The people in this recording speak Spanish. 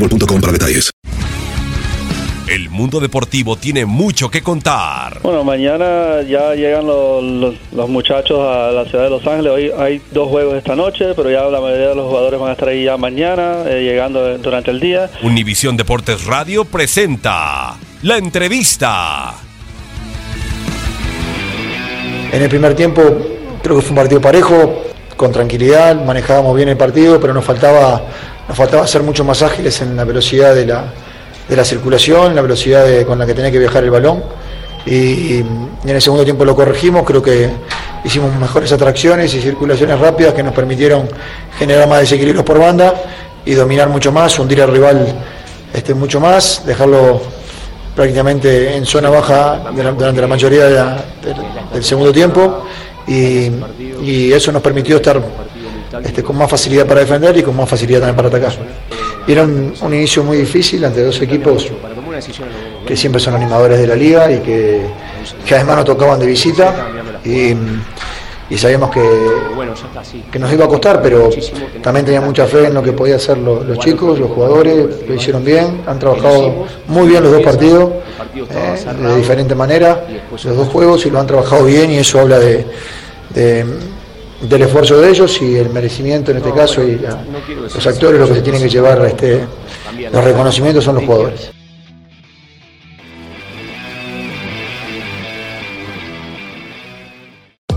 boostmobile.com para detalles. El mundo deportivo tiene mucho que contar. Bueno, mañana ya llegan los, los- los muchachos a la ciudad de Los Ángeles. Hoy hay dos juegos esta noche, pero ya la mayoría de los jugadores van a estar ahí ya mañana, eh, llegando durante el día. Univisión Deportes Radio presenta la entrevista. En el primer tiempo creo que fue un partido parejo, con tranquilidad, manejábamos bien el partido, pero nos faltaba, nos faltaba ser mucho más ágiles en la velocidad de la, de la circulación, la velocidad con la que tenía que viajar el balón. Y, en el segundo tiempo lo corregimos, creo que hicimos mejores atracciones y circulaciones rápidas que nos permitieron generar más desequilibrios por banda y dominar mucho más, hundir al rival este, mucho más, dejarlo prácticamente en zona baja durante la mayoría del, segundo tiempo y eso nos permitió estar este, con más facilidad para defender y con más facilidad también para atacar. Y Era un, un inicio muy difícil ante dos equipos que siempre son animadores de la liga y que, que además nos tocaban de visita y, y sabíamos que, que nos iba a costar, pero también tenía mucha fe en lo que podían hacer lo- los chicos, los jugadores, lo hicieron bien, han trabajado muy bien los dos partidos, eh, de diferente manera, los dos juegos y lo han trabajado bien y eso habla de, de- del esfuerzo de ellos y el merecimiento en este caso y la- los actores los que se tienen que llevar este, los reconocimientos son los jugadores.